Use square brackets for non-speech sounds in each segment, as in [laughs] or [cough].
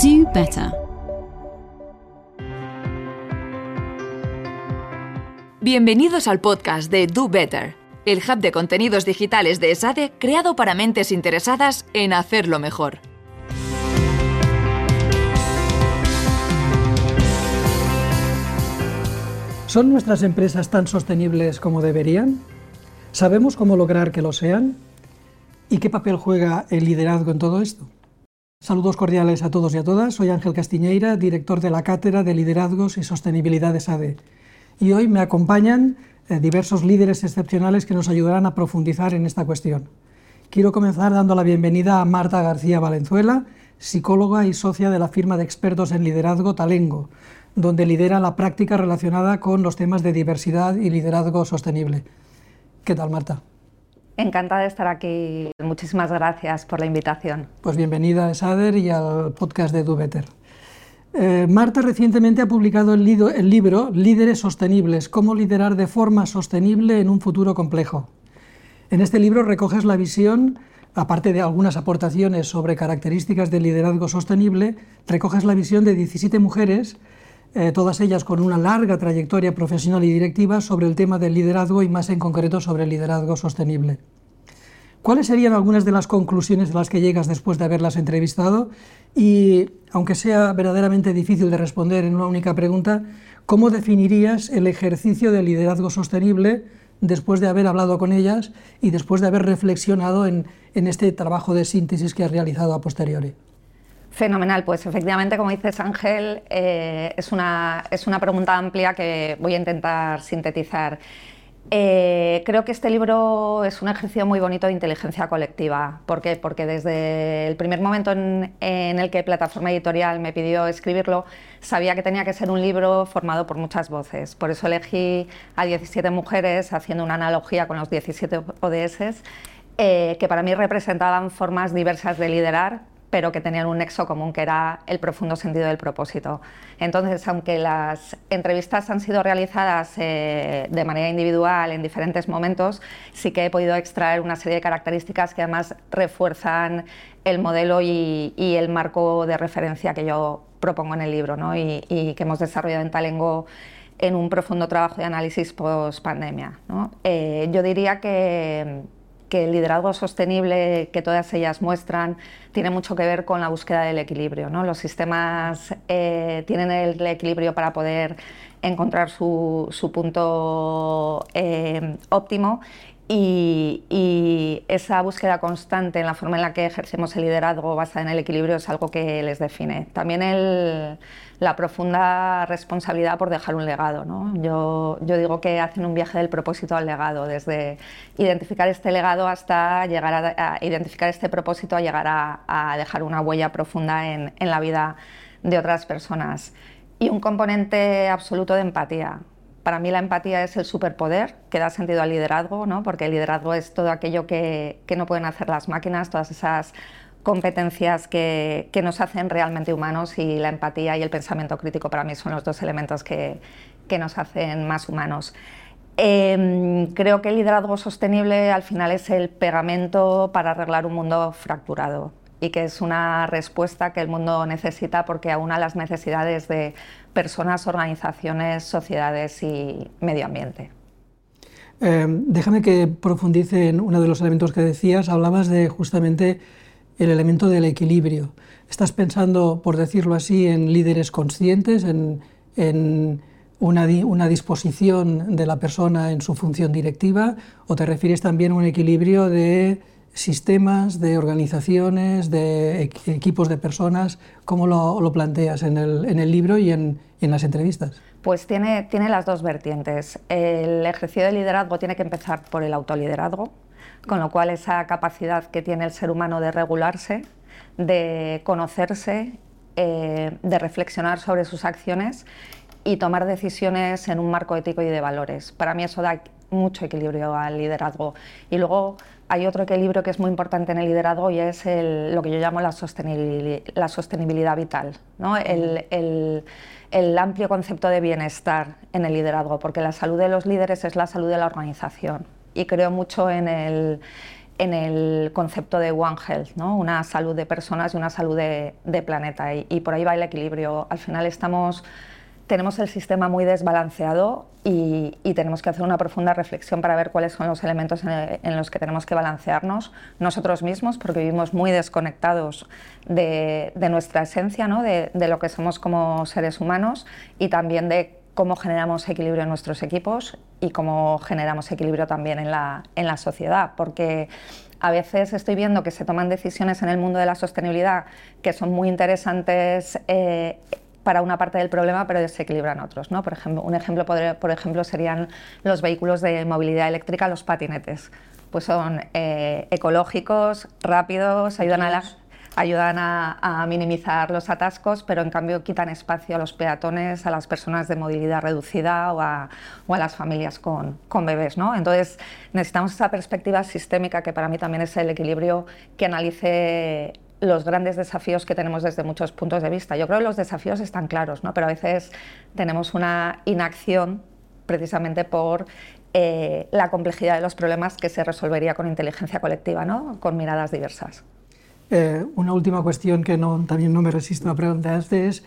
Do better. Bienvenidos al podcast de Do Better, el hub de contenidos digitales de ESADE creado para mentes interesadas en hacerlo mejor. ¿Son nuestras empresas tan sostenibles como deberían? ¿Sabemos cómo lograr que lo sean? ¿Y qué papel juega el liderazgo en todo esto? Saludos cordiales a todos y a todas. Soy Ángel Castiñeira, director de la Cátedra de Liderazgos y Sostenibilidad de SADE. Y hoy me acompañan eh, diversos líderes excepcionales que nos ayudarán a profundizar en esta cuestión. Quiero comenzar dando la bienvenida a Marta García Valenzuela, psicóloga y socia de la firma de expertos en liderazgo Talengo, donde lidera la práctica relacionada con los temas de diversidad y liderazgo sostenible. ¿Qué tal, Marta? Encantada de estar aquí. Muchísimas gracias por la invitación. Pues bienvenida a SADER y al podcast de Do Better. Eh, Marta recientemente ha publicado el, el libro Líderes Sostenibles, cómo liderar de forma sostenible en un futuro complejo. En este libro recoges la visión, aparte de algunas aportaciones sobre características del liderazgo sostenible, recoges la visión de 17 mujeres eh, todas ellas con una larga trayectoria profesional y directiva sobre el tema del liderazgo y más en concreto sobre el liderazgo sostenible. ¿Cuáles serían algunas de las conclusiones a las que llegas después de haberlas entrevistado? Y, aunque sea verdaderamente difícil de responder en una única pregunta, ¿cómo definirías el ejercicio del liderazgo sostenible después de haber hablado con ellas y después de haber reflexionado en, en este trabajo de síntesis que has realizado a posteriori? Fenomenal, pues efectivamente, como dices Ángel, eh, es, una, es una pregunta amplia que voy a intentar sintetizar. Eh, creo que este libro es un ejercicio muy bonito de inteligencia colectiva. ¿Por qué? Porque desde el primer momento en, en, el que Plataforma Editorial me pidió escribirlo, sabía que tenía que ser un libro formado por muchas voces. Por eso elegí a 17 mujeres, haciendo una analogía con los 17 ODS, eh, que para mí representaban formas diversas de liderar, pero que tenían un nexo común, que era el profundo sentido del propósito. Entonces, aunque las entrevistas han sido realizadas eh, de manera individual en diferentes momentos, sí que he podido extraer una serie de características que además refuerzan el modelo y, el marco de referencia que yo propongo en el libro ¿no? y, y, que hemos desarrollado en Talengo en un profundo trabajo de análisis post-pandemia. ¿no? Eh, yo diría que que el liderazgo sostenible que todas ellas muestran tiene mucho que ver con la búsqueda del equilibrio. ¿no? Los sistemas eh, tienen el equilibrio para poder encontrar su, punto eh, óptimo y, esa búsqueda constante en la forma en la que ejercemos el liderazgo basada en el equilibrio es algo que les define. También la profunda responsabilidad por dejar un legado. ¿no? Yo, digo que hacen un viaje del propósito al legado, desde identificar este legado hasta llegar a, identificar este propósito a llegar a, dejar una huella profunda en la vida de otras personas. Y un componente absoluto de empatía para mí la empatía es el superpoder que da sentido al liderazgo, ¿no? porque el liderazgo es todo aquello que, que no pueden hacer las máquinas, todas esas competencias que, que, nos hacen realmente humanos y la empatía y el pensamiento crítico para mí son los dos elementos que, que nos hacen más humanos. Eh, creo que el liderazgo sostenible al final es el pegamento para arreglar un mundo fracturado y que es una respuesta que el mundo necesita porque aúna las necesidades de personas, organizaciones, sociedades y medio ambiente. Eh, déjame que profundice en uno de los elementos que decías. Hablabas de justamente el elemento del equilibrio. ¿Estás pensando, por decirlo así, en líderes conscientes, en, en una, una, disposición de la persona en su función directiva? ¿O te refieres también a un equilibrio de sistemas, de organizaciones, de equipos de personas? ¿Cómo lo, lo planteas en el, en el, libro y en, en, las entrevistas? Pues tiene, tiene las dos vertientes. El ejercicio de liderazgo tiene que empezar por el autoliderazgo, con lo cual esa capacidad que tiene el ser humano de regularse, de conocerse, eh, de reflexionar sobre sus acciones y tomar decisiones en un marco ético y de valores. Para mí eso da mucho equilibrio al liderazgo. Y luego hay otro equilibrio que es muy importante en el liderazgo y es el, lo que yo llamo la sostenibilidad, la sostenibilidad vital, ¿no? el, el, el, amplio concepto de bienestar en el liderazgo, porque la salud de los líderes es la salud de la organización. Y creo mucho en el, en el concepto de One Health, ¿no? una salud de personas y una salud de, planeta. Y, por ahí va el equilibrio. Al final estamos, tenemos el sistema muy desbalanceado y, tenemos que hacer una profunda reflexión para ver cuáles son los elementos en, los que tenemos que balancearnos nosotros mismos, porque vivimos muy desconectados de, nuestra esencia, ¿no? de, lo que somos como seres humanos y también de cómo generamos equilibrio en nuestros equipos y cómo generamos equilibrio también en la, en la sociedad, porque a veces estoy viendo que se toman decisiones en el mundo de la sostenibilidad que son muy interesantes eh, para una parte del problema, pero desequilibran otros. ¿no? Por ejemplo, un ejemplo, por ejemplo serían los vehículos de movilidad eléctrica, los patinetes. Pues son eh, ecológicos, rápidos, ayudan a la ayudan a, minimizar los atascos, pero en cambio quitan espacio a los peatones, a las personas de movilidad reducida o a, las familias con, bebés. ¿no? Entonces necesitamos esa perspectiva sistémica que para mí también es el equilibrio que analice los grandes desafíos que tenemos desde muchos puntos de vista. Yo creo que los desafíos están claros, ¿no? pero a veces tenemos una inacción precisamente por eh, la complejidad de los problemas que se resolvería con inteligencia colectiva, ¿no? con miradas diversas. Eh, una última cuestión que no, también no me resisto a preguntarte es,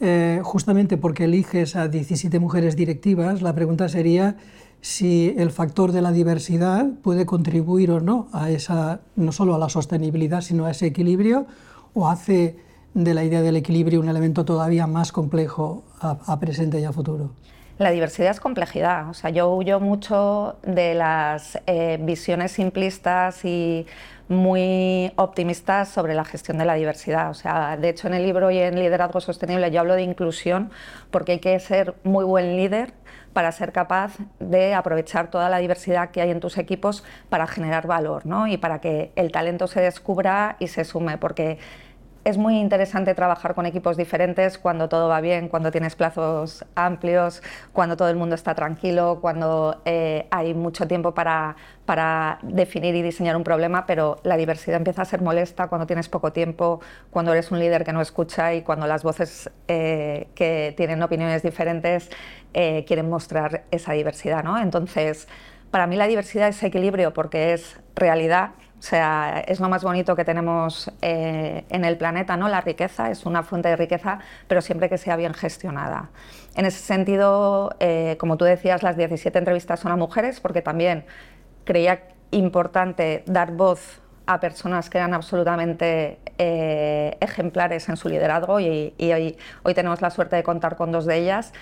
eh, justamente porque eliges a 17 mujeres directivas, la pregunta sería si el factor de la diversidad puede contribuir o no a esa, no solo a la sostenibilidad, sino a ese equilibrio, o hace de la idea del equilibrio un elemento todavía más complejo a, presente y a futuro. La diversidad es complejidad. O sea, yo huyo mucho de las eh, visiones simplistas y muy optimistas sobre la gestión de la diversidad. O sea, de hecho, en el libro y en Liderazgo Sostenible yo hablo de inclusión porque hay que ser muy buen líder para ser capaz de aprovechar toda la diversidad que hay en tus equipos para generar valor ¿no? y para que el talento se descubra y se sume. Porque es muy interesante trabajar con equipos diferentes cuando todo va bien, cuando tienes plazos amplios, cuando todo el mundo está tranquilo, cuando eh, hay mucho tiempo para, para definir y diseñar un problema, pero la diversidad empieza a ser molesta cuando tienes poco tiempo, cuando eres un líder que no escucha y cuando las voces eh, que tienen opiniones diferentes eh, quieren mostrar esa diversidad. ¿no? Entonces, para mí la diversidad es equilibrio porque es realidad o sea, es lo más bonito que tenemos eh, en el planeta, ¿no? La riqueza es una fuente de riqueza, pero siempre que sea bien gestionada. En ese sentido, eh, como tú decías, las 17 entrevistas son a mujeres, porque también creía importante dar voz a personas que eran absolutamente eh, ejemplares en su liderazgo y, hoy, hoy tenemos la suerte de contar con dos de ellas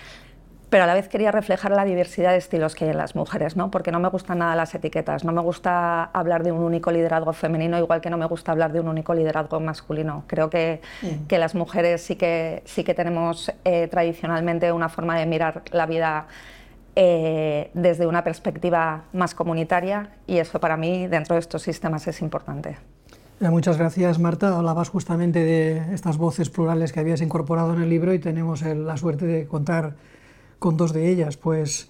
pero a la vez quería reflejar la diversidad de estilos que hay en las mujeres, ¿no? porque no me gustan nada las etiquetas, no me gusta hablar de un único liderazgo femenino, igual que no me gusta hablar de un único liderazgo masculino. Creo que, que las mujeres sí que, sí que tenemos eh, tradicionalmente una forma de mirar la vida eh, desde una perspectiva más comunitaria y eso para mí dentro de estos sistemas es importante. Eh, muchas gracias, Marta. Hablabas justamente de estas voces plurales que habías incorporado en el libro y tenemos la suerte de contar con dos de ellas. Pues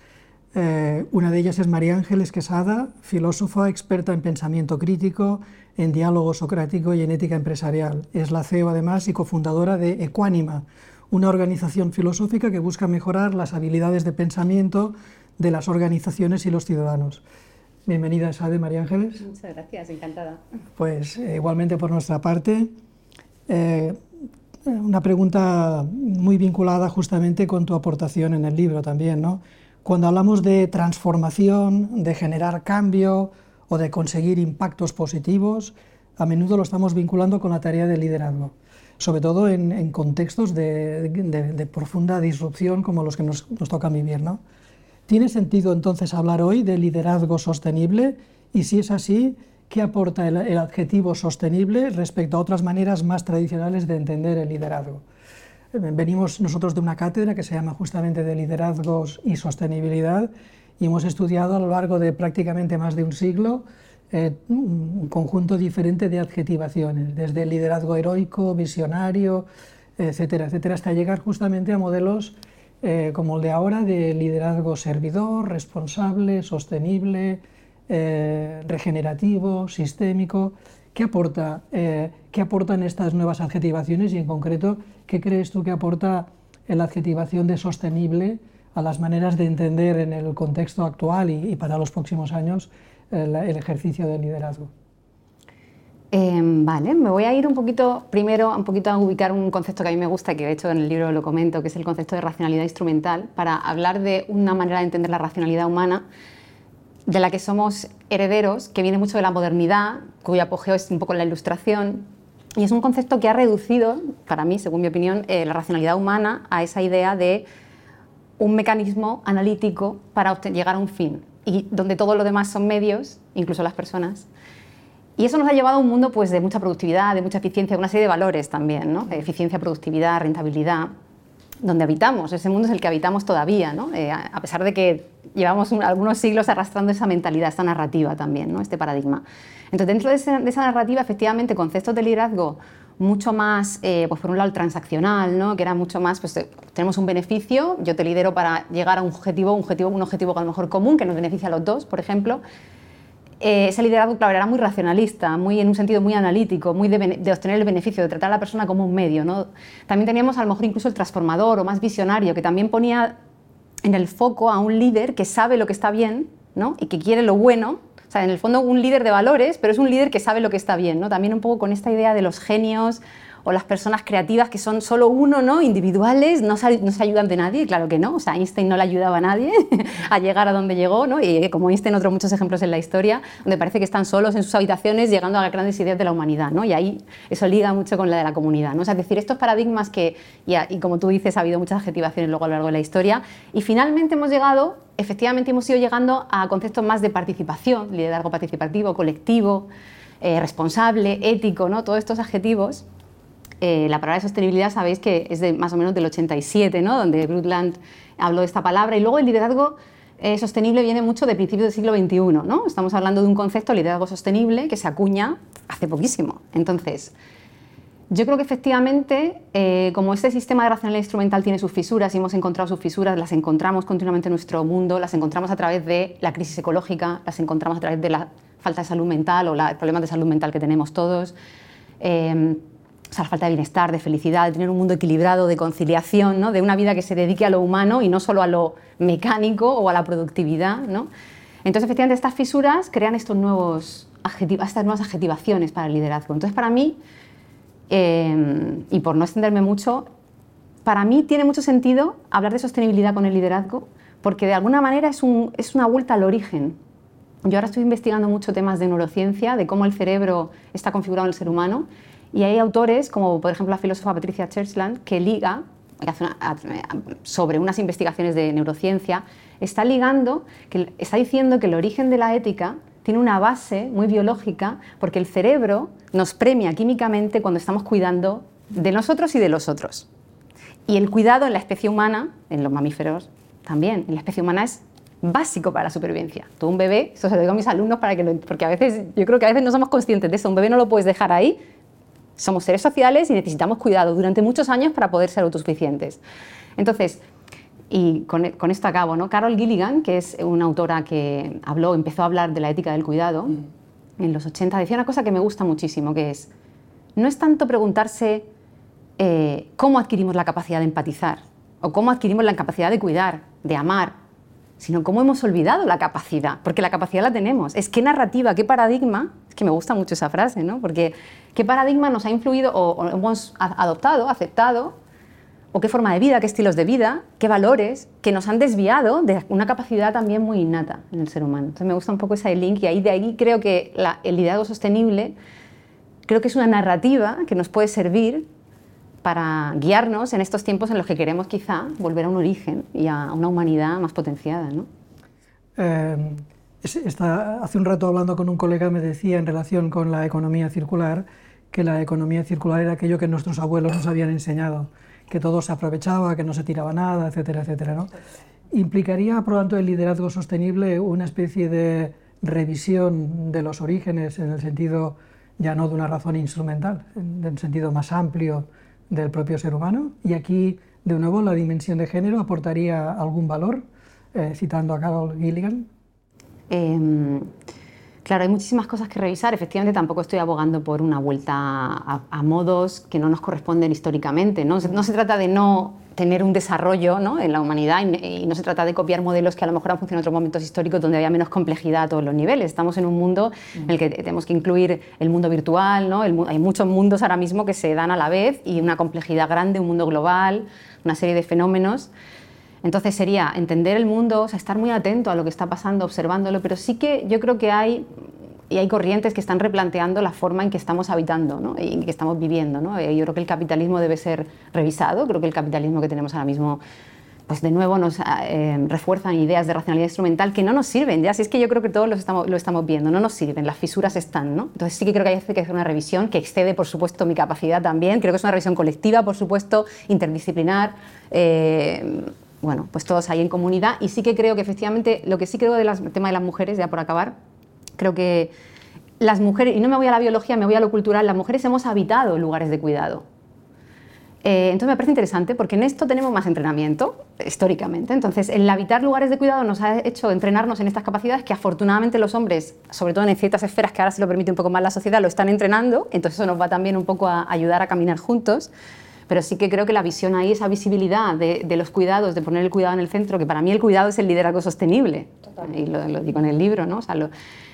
eh, una de ellas es María Ángeles Quesada, filósofa experta en pensamiento crítico, en diálogo socrático y en ética empresarial. Es la CEO además y cofundadora de Ecuánima, una organización filosófica que busca mejorar las habilidades de pensamiento de las organizaciones y los ciudadanos. Bienvenida, Sade María Ángeles. Muchas gracias, encantada. Pues eh, igualmente por nuestra parte. Eh, una pregunta muy vinculada justamente con tu aportación en el libro también, ¿no? Cuando hablamos de transformación, de generar cambio o de conseguir impactos positivos, a menudo lo estamos vinculando con la tarea de liderazgo, sobre todo en, contextos de, profunda disrupción como los que nos, nos tocan vivir. ¿no? ¿Tiene sentido entonces hablar hoy de liderazgo sostenible? Y si es así, ¿Qué aporta el, adjetivo sostenible respecto a otras maneras más tradicionales de entender el liderazgo? Eh, venimos nosotros de una cátedra que se llama justamente de liderazgos y sostenibilidad y hemos estudiado a lo largo de prácticamente más de un siglo eh, un conjunto diferente de adjetivaciones, desde liderazgo heroico, visionario, etcétera, etcétera, hasta llegar justamente a modelos eh, como el de ahora de liderazgo servidor, responsable, sostenible, eh, regenerativo, sistémico. ¿Qué, aporta, eh, ¿Qué aportan estas nuevas adjetivaciones y en concreto qué crees tú que aporta la adjetivación de sostenible a las maneras de entender en el contexto actual y, para los próximos años el, el ejercicio del liderazgo? Em, vale, me voy a ir un poquito, primero, un poquito a ubicar un concepto que a mí me gusta, que de hecho en el libro lo comento, que es el concepto de racionalidad instrumental, para hablar de una manera de entender la racionalidad humana de la que somos herederos, que viene mucho de la modernidad, cuyo apogeo es un poco la ilustración, y es un concepto que ha reducido, para mí, según mi opinión, eh, la racionalidad humana a esa idea de un mecanismo analítico para llegar a un fin, y donde todo lo demás son medios, incluso las personas, y eso nos ha llevado a un mundo pues, de mucha productividad, de mucha eficiencia, de una serie de valores también, ¿no? eficiencia, productividad, rentabilidad, donde habitamos. Ese mundo es el que habitamos todavía, ¿no? Eh, a pesar de que llevamos algunos siglos arrastrando esa mentalidad, esa narrativa también, ¿no? este paradigma. Entonces, dentro de, esa narrativa, efectivamente, conceptos de liderazgo mucho más, eh, pues por un lado, transaccional, ¿no? que era mucho más, pues tenemos un beneficio, yo te lidero para llegar a un objetivo, un objetivo, un objetivo a lo mejor común, que nos beneficia a los dos, por ejemplo, eh, ese liderazgo, claro, era muy racionalista, muy, en un sentido muy analítico, muy de, obtener el beneficio, de tratar a la persona como un medio. ¿no? También teníamos a lo mejor incluso el transformador o más visionario, que también ponía en el foco a un líder que sabe lo que está bien ¿no? y que quiere lo bueno. O sea, en el fondo un líder de valores, pero es un líder que sabe lo que está bien. ¿no? También un poco con esta idea de los genios, o las personas creativas que son solo uno, ¿no? individuales, no se, no se ayudan de nadie, claro que no, o sea, Einstein no le ayudaba a nadie [laughs] a llegar a donde llegó, ¿no? y como Einstein otros muchos ejemplos en la historia, donde parece que están solos en sus habitaciones llegando a las grandes ideas de la humanidad, ¿no? y ahí eso liga mucho con la de la comunidad. ¿no? O sea, es decir, estos paradigmas que, y, y como tú dices, ha habido muchas adjetivaciones luego a lo largo de la historia, y finalmente hemos llegado, efectivamente hemos ido llegando a conceptos más de participación, liderazgo participativo, colectivo, eh, responsable, ético, ¿no? todos estos adjetivos eh, la palabra de sostenibilidad sabéis que es de más o menos del 87, ¿no? donde Brundtland habló de esta palabra. Y luego el liderazgo eh, sostenible viene mucho de principios del siglo XXI. ¿no? Estamos hablando de un concepto, liderazgo sostenible, que se acuña hace poquísimo. Entonces, yo creo que efectivamente, eh, como este sistema de racionalidad instrumental tiene sus fisuras y hemos encontrado sus fisuras, las encontramos continuamente en nuestro mundo, las encontramos a través de la crisis ecológica, las encontramos a través de la falta de salud mental o los problemas de salud mental que tenemos todos o sea, la falta de bienestar, de felicidad, de tener un mundo equilibrado, de conciliación, ¿no? de una vida que se dedique a lo humano y no solo a lo mecánico o a la productividad. ¿no? Entonces, efectivamente, estas fisuras crean estos nuevos estas nuevas adjetivaciones para el liderazgo. Entonces, para mí, em, y por no extenderme mucho, para mí tiene mucho sentido hablar de sostenibilidad con el liderazgo, porque de alguna manera es, un, es una vuelta al origen. Yo ahora estoy investigando mucho temas de neurociencia, de cómo el cerebro está configurado en el ser humano, y hay autores, como por ejemplo la filósofa Patricia Churchland, que liga, sobre unas investigaciones de neurociencia, está ligando, que está diciendo que el origen de la ética tiene una base muy biológica porque el cerebro nos premia químicamente cuando estamos cuidando de nosotros y de los otros. Y el cuidado en la especie humana, en los mamíferos también, en la especie humana es básico para la supervivencia. Tú un bebé, eso se lo digo a mis alumnos para que lo, porque a veces yo creo que a veces no somos conscientes de eso, un bebé no lo puedes dejar ahí somos seres sociales y necesitamos cuidado durante muchos años para poder ser autosuficientes. Entonces, y con, esto acabo, ¿no? Carol Gilligan, que es una autora que habló, empezó a hablar de la ética del cuidado mm. en los 80, decía una cosa que me gusta muchísimo, que es, no es tanto preguntarse eh, cómo adquirimos la capacidad de empatizar o cómo adquirimos la capacidad de cuidar, de amar, sino cómo hemos olvidado la capacidad, porque la capacidad la tenemos. Es qué narrativa, qué paradigma, que me gusta mucho esa frase, ¿no? Porque qué paradigma nos ha influido o, hemos adoptado, aceptado, o qué forma de vida, qué estilos de vida, qué valores que nos han desviado de una capacidad también muy innata en el ser humano. Entonces me gusta un poco ese link y ahí de ahí creo que el liderazgo sostenible creo que es una narrativa que nos puede servir para guiarnos en estos tiempos en los que queremos quizá volver a un origen y a una humanidad más potenciada. ¿no? Eh, hace un rato hablando con un colega me decía en relación con la economía circular que la economía circular era aquello que nuestros abuelos nos habían enseñado, que todo se aprovechaba, que no se tiraba nada, etcétera, etcétera. ¿no? ¿Implicaría, por lo tanto, el liderazgo sostenible una especie de revisión de los orígenes en el sentido ya no de una razón instrumental, en el sentido más amplio del propio ser humano. Y aquí, de nuevo, la dimensión de género aportaría algún valor, eh, citando a Carol Gilligan. Em, Claro, hay muchísimas cosas que revisar. Efectivamente, tampoco estoy abogando por una vuelta a, modos que no nos corresponden históricamente. ¿no? no se trata de no tener un desarrollo ¿no? en la humanidad y, no se trata de copiar modelos que a lo mejor han funcionado en otros momentos históricos donde había menos complejidad a todos los niveles. Estamos en un mundo en el que tenemos que incluir el mundo virtual, ¿no? hay muchos mundos ahora mismo que se dan a la vez y una complejidad grande, un mundo global, una serie de fenómenos. Entonces sería entender el mundo, o sea, estar muy atento a lo que está pasando, observándolo, pero sí que yo creo que hay y hay corrientes que están replanteando la forma en que estamos habitando ¿no? y en que estamos viviendo. ¿no? Eh, yo creo que el capitalismo debe ser revisado, creo que el capitalismo que tenemos ahora mismo pues de nuevo nos eh, refuerzan ideas de racionalidad instrumental que no nos sirven, ya si es que yo creo que todos lo estamos, lo estamos viendo, no nos sirven, las fisuras están, ¿no? Entonces sí que creo que hay que hacer una revisión que excede, por supuesto, mi capacidad también, creo que es una revisión colectiva, por supuesto, interdisciplinar, eh, bueno, pues todos ahí en comunidad y sí que creo que efectivamente, lo que sí creo del tema de las mujeres, ya por acabar, Creo que las mujeres, y no me voy a la biología, me voy a lo cultural, las mujeres hemos habitado lugares de cuidado. Eh, entonces me parece interesante porque en esto tenemos más entrenamiento históricamente. Entonces el habitar lugares de cuidado nos ha hecho entrenarnos en estas capacidades que afortunadamente los hombres, sobre todo en ciertas esferas que ahora se lo permite un poco más la sociedad, lo están entrenando. Entonces eso nos va también un poco a ayudar a caminar juntos. Pero sí que creo que la visión ahí, esa visibilidad de, los cuidados, de poner el cuidado en el centro, que para mí el cuidado es el liderazgo sostenible. Y lo, digo en el libro, ¿no? O sea,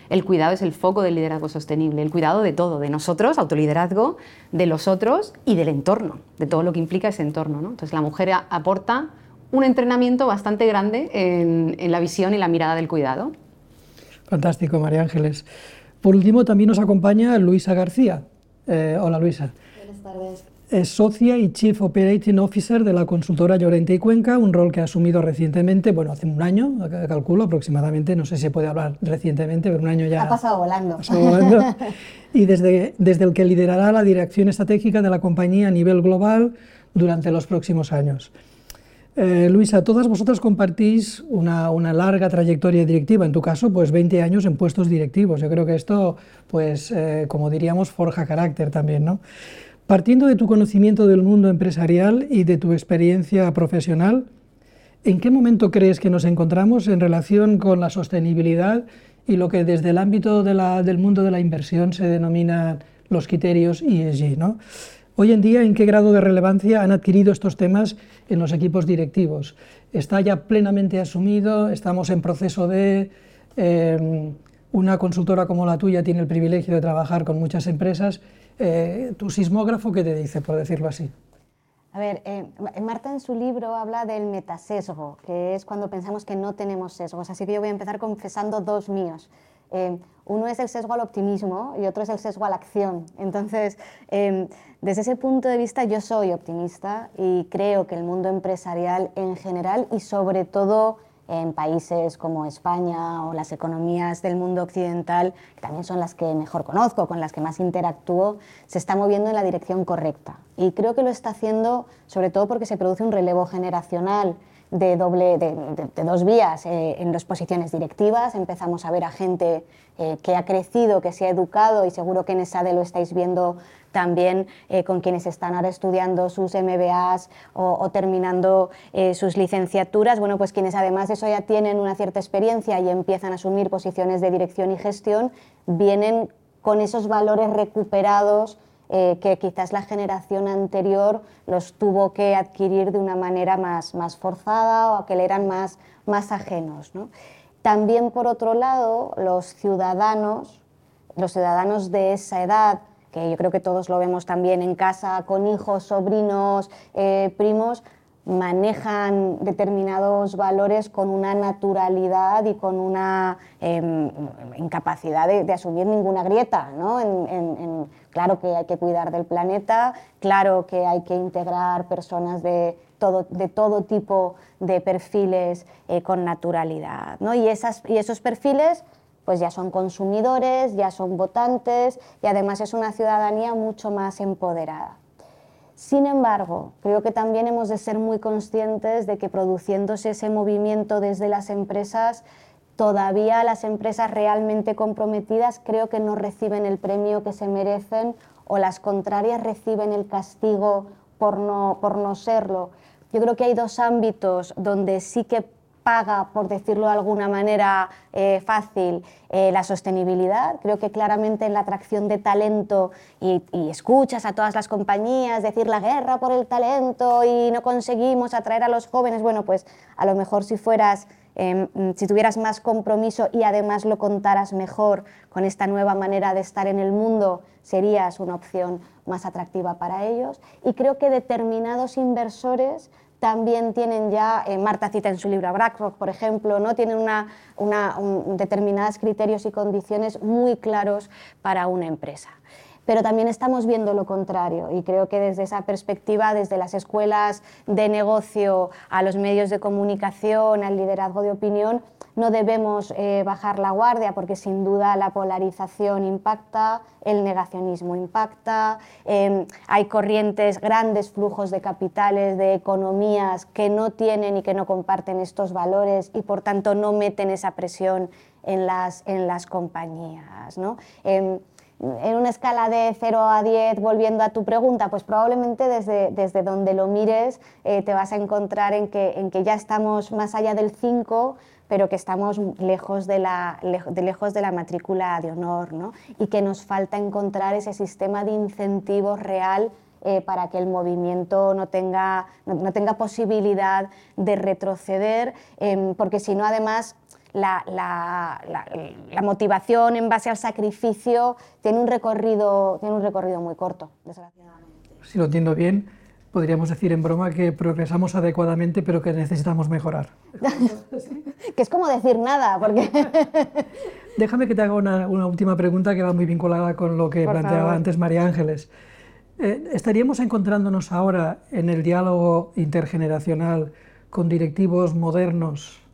el cuidado es el foco del liderazgo sostenible, el cuidado de todo, de nosotros, autoliderazgo, de los otros y del entorno, de todo lo que implica ese entorno. Entonces la mujer aporta un entrenamiento bastante grande en, la visión y la mirada del cuidado. Fantástico, María Ángeles. Por último, también nos acompaña Luisa García. Eh, hola, Luisa. Buenas tardes es socia y Chief Operating Officer de la consultora Llorente y Cuenca, un rol que ha asumido recientemente, bueno, hace un año, calculo aproximadamente, no sé si se puede hablar recientemente, pero un año ya... Ha pasado volando. [laughs] y desde, desde el que liderará la dirección estratégica de la compañía a nivel global durante los próximos años. Eh, Luisa, todas vosotras compartís una, una, larga trayectoria directiva, en tu caso, pues 20 años en puestos directivos. Yo creo que esto, pues, eh, como diríamos, forja carácter también, ¿no? Partiendo de tu conocimiento del mundo empresarial y de tu experiencia profesional, ¿en qué momento crees que nos encontramos en relación con la sostenibilidad y lo que desde el ámbito del mundo de la inversión se denominan los criterios ESG? ¿no? Hoy en día, ¿en qué grado de relevancia han adquirido estos temas en los equipos directivos? ¿Está ya plenamente asumido? ¿Estamos en proceso de... Eh, una consultora como la tuya tiene el privilegio de trabajar con muchas empresas eh, ¿Tu sismógrafo qué te dice, por decirlo así? A ver, eh, Marta en su libro habla del metasesgo, que es cuando pensamos que no tenemos sesgos. Así que yo voy a empezar confesando dos míos. Eh, uno es el sesgo al optimismo y otro es el sesgo a la acción. Entonces, desde ese punto de vista yo soy optimista y creo que el mundo empresarial en general y sobre todo en países como España o las economías del mundo occidental, que también son las que mejor conozco, con las que más interactúo, se está moviendo en la dirección correcta. Y creo que lo está haciendo sobre todo porque se produce un relevo generacional de, doble, de, dos vías eh, en las posiciones directivas. Empezamos a ver a gente eh, que ha crecido, que se ha educado y seguro que en ESADE lo estáis viendo también eh, con quienes están ahora estudiando sus MBAs o, terminando sus licenciaturas, bueno, pues quienes además de eso ya tienen una cierta experiencia y empiezan a asumir posiciones de dirección y gestión, vienen con esos valores recuperados eh, que quizás la generación anterior los tuvo que adquirir de una manera más, más forzada o que le eran más, más ajenos. También, por otro lado, los ciudadanos, los ciudadanos de esa edad, que yo creo que todos lo vemos también en casa, con hijos, sobrinos, eh, primos, manejan determinados valores con una naturalidad y con una em, incapacidad de, asumir ninguna grieta. ¿no? claro que hay que cuidar del planeta, claro que hay que integrar personas de todo, de todo tipo de perfiles eh, con naturalidad. ¿no? Y, esas, y esos perfiles pues ya son consumidores, ya son votantes y además es una ciudadanía mucho más empoderada. Sin embargo, creo que también hemos de ser muy conscientes de que produciéndose ese movimiento desde las empresas, todavía las empresas realmente comprometidas creo que no reciben el premio que se merecen o las contrarias reciben el castigo por no, por no serlo. Yo creo que hay dos ámbitos donde sí que paga, por decirlo de alguna manera eh, fácil, eh, la sostenibilidad. Creo que claramente en la atracción de talento y, escuchas a todas las compañías decir la guerra por el talento y no conseguimos atraer a los jóvenes, bueno, pues a lo mejor si fueras... Em, si tuvieras más compromiso y además lo contaras mejor con esta nueva manera de estar en el mundo, serías una opción más atractiva para ellos. Y creo que determinados inversores también tienen ya, eh, Marta cita en su libro a BlackRock, por ejemplo, ¿no? tienen una, determinados criterios y condiciones muy claros para una empresa. Pero también estamos viendo lo contrario y creo que desde esa perspectiva, desde las escuelas de negocio a los medios de comunicación, al liderazgo de opinión, no debemos eh, bajar la guardia porque sin duda la polarización impacta, el negacionismo impacta, em, hay corrientes, grandes flujos de capitales, de economías que no tienen y que no comparten estos valores y por tanto no meten esa presión en las, en las compañías. ¿no? Em, en una escala de 0 a 10, volviendo a tu pregunta, pues probablemente desde, desde donde lo mires eh, te vas a encontrar en que, en que ya estamos más allá del 5, pero que estamos lejos de la, de lejos de la matrícula de honor ¿no? y que nos falta encontrar ese sistema de incentivos real eh, para que el movimiento no tenga, no, tenga posibilidad de retroceder, em, porque si no, además, la, la, la, motivación en base al sacrificio tiene un recorrido, tiene un recorrido muy corto, desgraciadamente. Si lo entiendo bien, podríamos decir en broma que progresamos adecuadamente, pero que necesitamos mejorar. [laughs] que es como decir nada, porque... [laughs] Déjame que te haga una, última pregunta que va muy vinculada con lo que planteaba antes María Ángeles. Eh, ¿Estaríamos encontrándonos ahora en el diálogo intergeneracional con directivos modernos,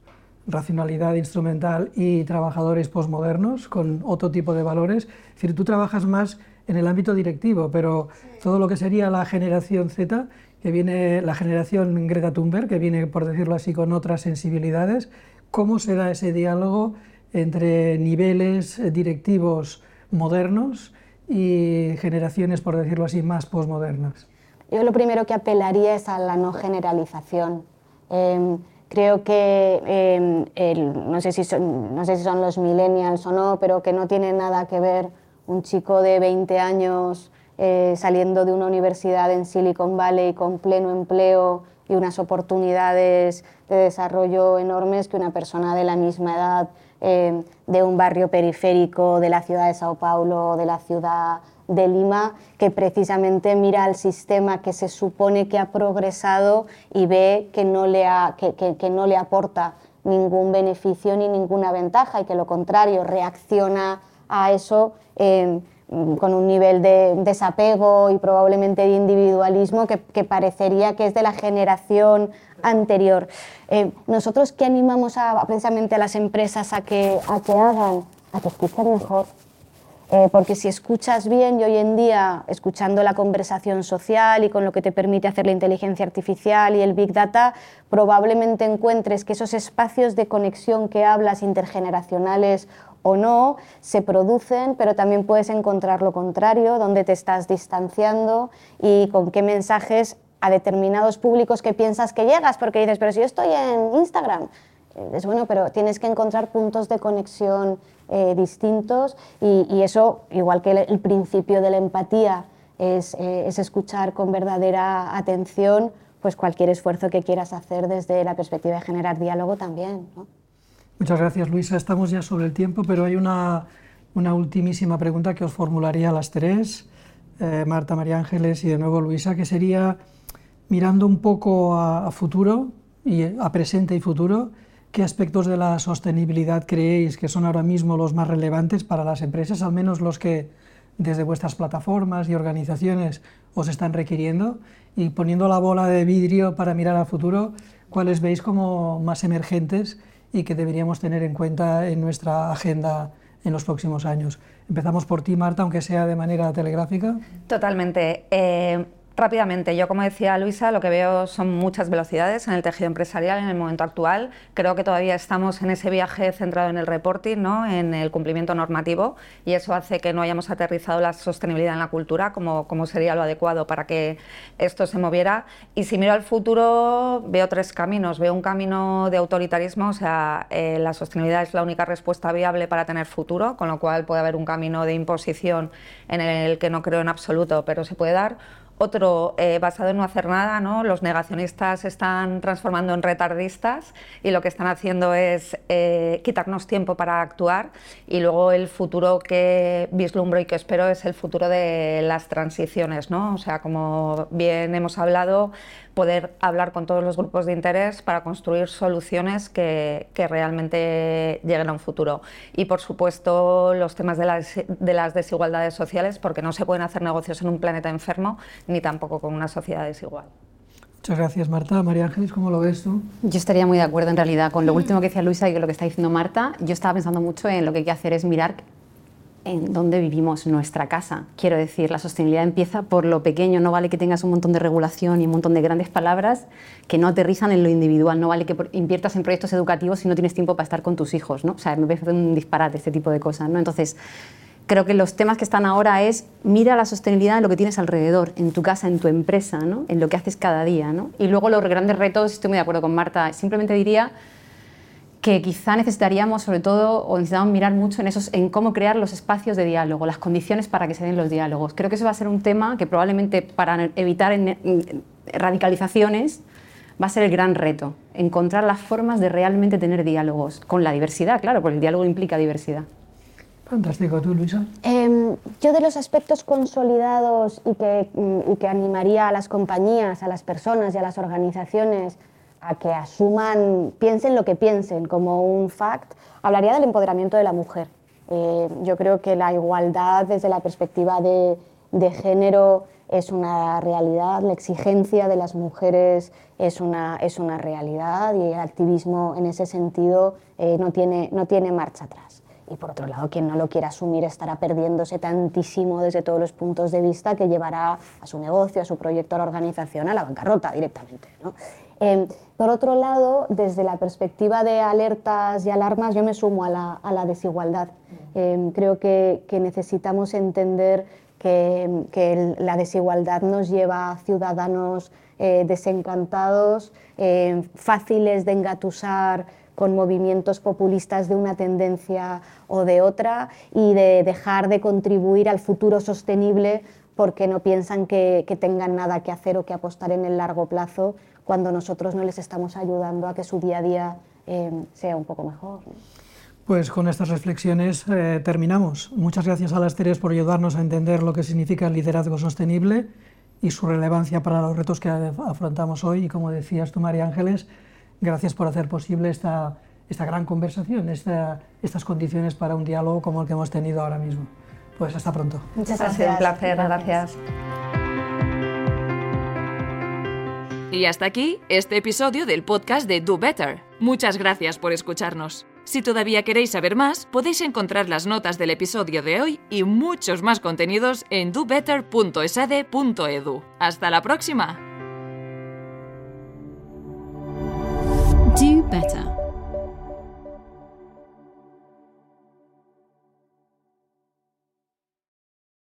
racionalidad instrumental y trabajadores posmodernos con otro tipo de valores? Es decir, tú trabajas más en el ámbito directivo, pero todo lo que sería la generación Z, que viene la generación Greta Thunberg, que viene, por decirlo así, con otras sensibilidades, ¿cómo será ese diálogo entre niveles directivos modernos y generaciones, por decirlo así, más posmodernas? Yo lo primero que apelaría es a la no generalización. Em, creo que, em, no, sé si son, no sé si son los millennials o no, pero que no tiene nada que ver un chico de 20 años eh, saliendo de una universidad en Silicon Valley con pleno empleo y unas oportunidades de desarrollo enormes que una persona de la misma edad eh, de un barrio periférico de la ciudad de Sao Paulo de la ciudad de Lima, que precisamente mira al sistema que se supone que ha progresado y ve que no le, que no le aporta ningún beneficio ni ninguna ventaja y que lo contrario reacciona a eso eh, con un nivel de desapego y probablemente de individualismo que, parecería que es de la generación anterior. Eh, nosotros que animamos a, precisamente a las empresas a que, a que hagan, a que escuchen mejor, eh, porque si escuchas bien y hoy en día, escuchando la conversación social y con lo que te permite hacer la inteligencia artificial y el big data, probablemente encuentres que esos espacios de conexión que hablas intergeneracionales o no, se producen, pero también puedes encontrar lo contrario, donde te estás distanciando y con qué mensajes a determinados públicos que piensas que llegas, porque dices, pero si yo estoy en Instagram, es bueno, pero tienes que encontrar puntos de conexión eh, distintos y, eso, igual que el, principio de la empatía es, eh, es, escuchar con verdadera atención, pues cualquier esfuerzo que quieras hacer desde la perspectiva de generar diálogo también. Muchas gracias, Luisa. Estamos ya sobre el tiempo, pero hay una, una ultimísima pregunta que os formularía a las tres, eh, Marta, María Ángeles y de nuevo Luisa, que sería, mirando un poco a, futuro, y a presente y futuro, ¿qué aspectos de la sostenibilidad creéis que son ahora mismo los más relevantes para las empresas, al menos los que desde vuestras plataformas y organizaciones os están requiriendo? Y poniendo la bola de vidrio para mirar al futuro, ¿cuáles veis como más emergentes? y que deberíamos tener en cuenta en nuestra agenda en los próximos años. Empezamos por ti, Marta, aunque sea de manera telegráfica. Totalmente. Eh, Rápidamente, yo como decía Luisa, lo que veo son muchas velocidades en el tejido empresarial en el momento actual. Creo que todavía estamos en ese viaje centrado en el reporting, ¿no? en el cumplimiento normativo, y eso hace que no hayamos aterrizado la sostenibilidad en la cultura como, como sería lo adecuado para que esto se moviera. Y si miro al futuro, veo tres caminos. Veo un camino de autoritarismo, o sea, eh, la sostenibilidad es la única respuesta viable para tener futuro, con lo cual puede haber un camino de imposición en el que no creo en absoluto, pero se puede dar otro eh, basado en no hacer nada, ¿no? los negacionistas se están transformando en retardistas y lo que están haciendo es eh, quitarnos tiempo para actuar y luego el futuro que vislumbro y que espero es el futuro de las transiciones, ¿no? o sea, como bien hemos hablado, poder hablar con todos los grupos de interés para construir soluciones que, que realmente lleguen a un futuro. Y por supuesto los temas de las, de las desigualdades sociales, porque no se pueden hacer negocios en un planeta enfermo ni tampoco con una sociedad desigual. Muchas gracias, Marta. María Ángeles, ¿cómo lo ves tú? Yo estaría muy de acuerdo en realidad con lo último que decía Luisa y con lo que está diciendo Marta. Yo estaba pensando mucho en lo que hay que hacer es mirar en dónde vivimos, nuestra casa. Quiero decir, la sostenibilidad empieza por lo pequeño, no vale que tengas un montón de regulación y un montón de grandes palabras que no aterrizan en lo individual, no vale que inviertas en proyectos educativos si no tienes tiempo para estar con tus hijos, ¿no? O sea, me parece un disparate este tipo de cosas, ¿no? Entonces, creo que los temas que están ahora es mira la sostenibilidad en lo que tienes alrededor, en tu casa, en tu empresa, ¿no? en lo que haces cada día. ¿no? Y luego los grandes retos, estoy muy de acuerdo con Marta, simplemente diría que quizá necesitaríamos sobre todo o necesitamos mirar mucho en esos en cómo crear los espacios de diálogo, las condiciones para que se den los diálogos. Creo que eso va a ser un tema que probablemente para evitar radicalizaciones va a ser el gran reto, encontrar las formas de realmente tener diálogos con la diversidad, claro, porque el diálogo implica diversidad. Fantástico, ¿tú, Luisa? Eh, yo de los aspectos consolidados y que, y que animaría a las compañías, a las personas y a las organizaciones a que asuman, piensen lo que piensen como un fact, hablaría del empoderamiento de la mujer. Eh, yo creo que la igualdad desde la perspectiva de, de, género es una realidad, la exigencia de las mujeres es una, es una realidad y el activismo en ese sentido eh, no, tiene, no tiene marcha atrás y por otro lado, quien no lo quiera asumir estará perdiéndose tantísimo desde todos los puntos de vista que llevará a su negocio, a su proyecto, a la organización, a la bancarrota directamente. Em, por otro lado, desde la perspectiva de alertas y alarmas, yo me sumo a la, desigualdad. Em, creo que, necesitamos entender que, la desigualdad nos lleva a ciudadanos eh, desencantados, em, fáciles de engatusar, con movimientos populistas de una tendencia o de otra y de dejar de contribuir al futuro sostenible porque no piensan que, tengan nada que hacer o que apostar en el largo plazo cuando nosotros no les estamos ayudando a que su día a día eh, sea un poco mejor. Pues con estas reflexiones eh, terminamos. Muchas gracias a las tres por ayudarnos a entender lo que significa el liderazgo sostenible y su relevancia para los retos que afrontamos hoy. Y como decías tú, María Ángeles, Gracias por hacer posible esta, esta gran conversación, esta, estas condiciones para un diálogo como el que hemos tenido ahora mismo. Pues hasta pronto. Muchas gracias. un placer, gracias. Y hasta aquí este episodio del podcast de Do Better. Muchas gracias por escucharnos. Si todavía queréis saber más, podéis encontrar las notas del episodio de hoy y muchos más contenidos en dobetter.esade.edu. ¡Hasta la próxima! Do better.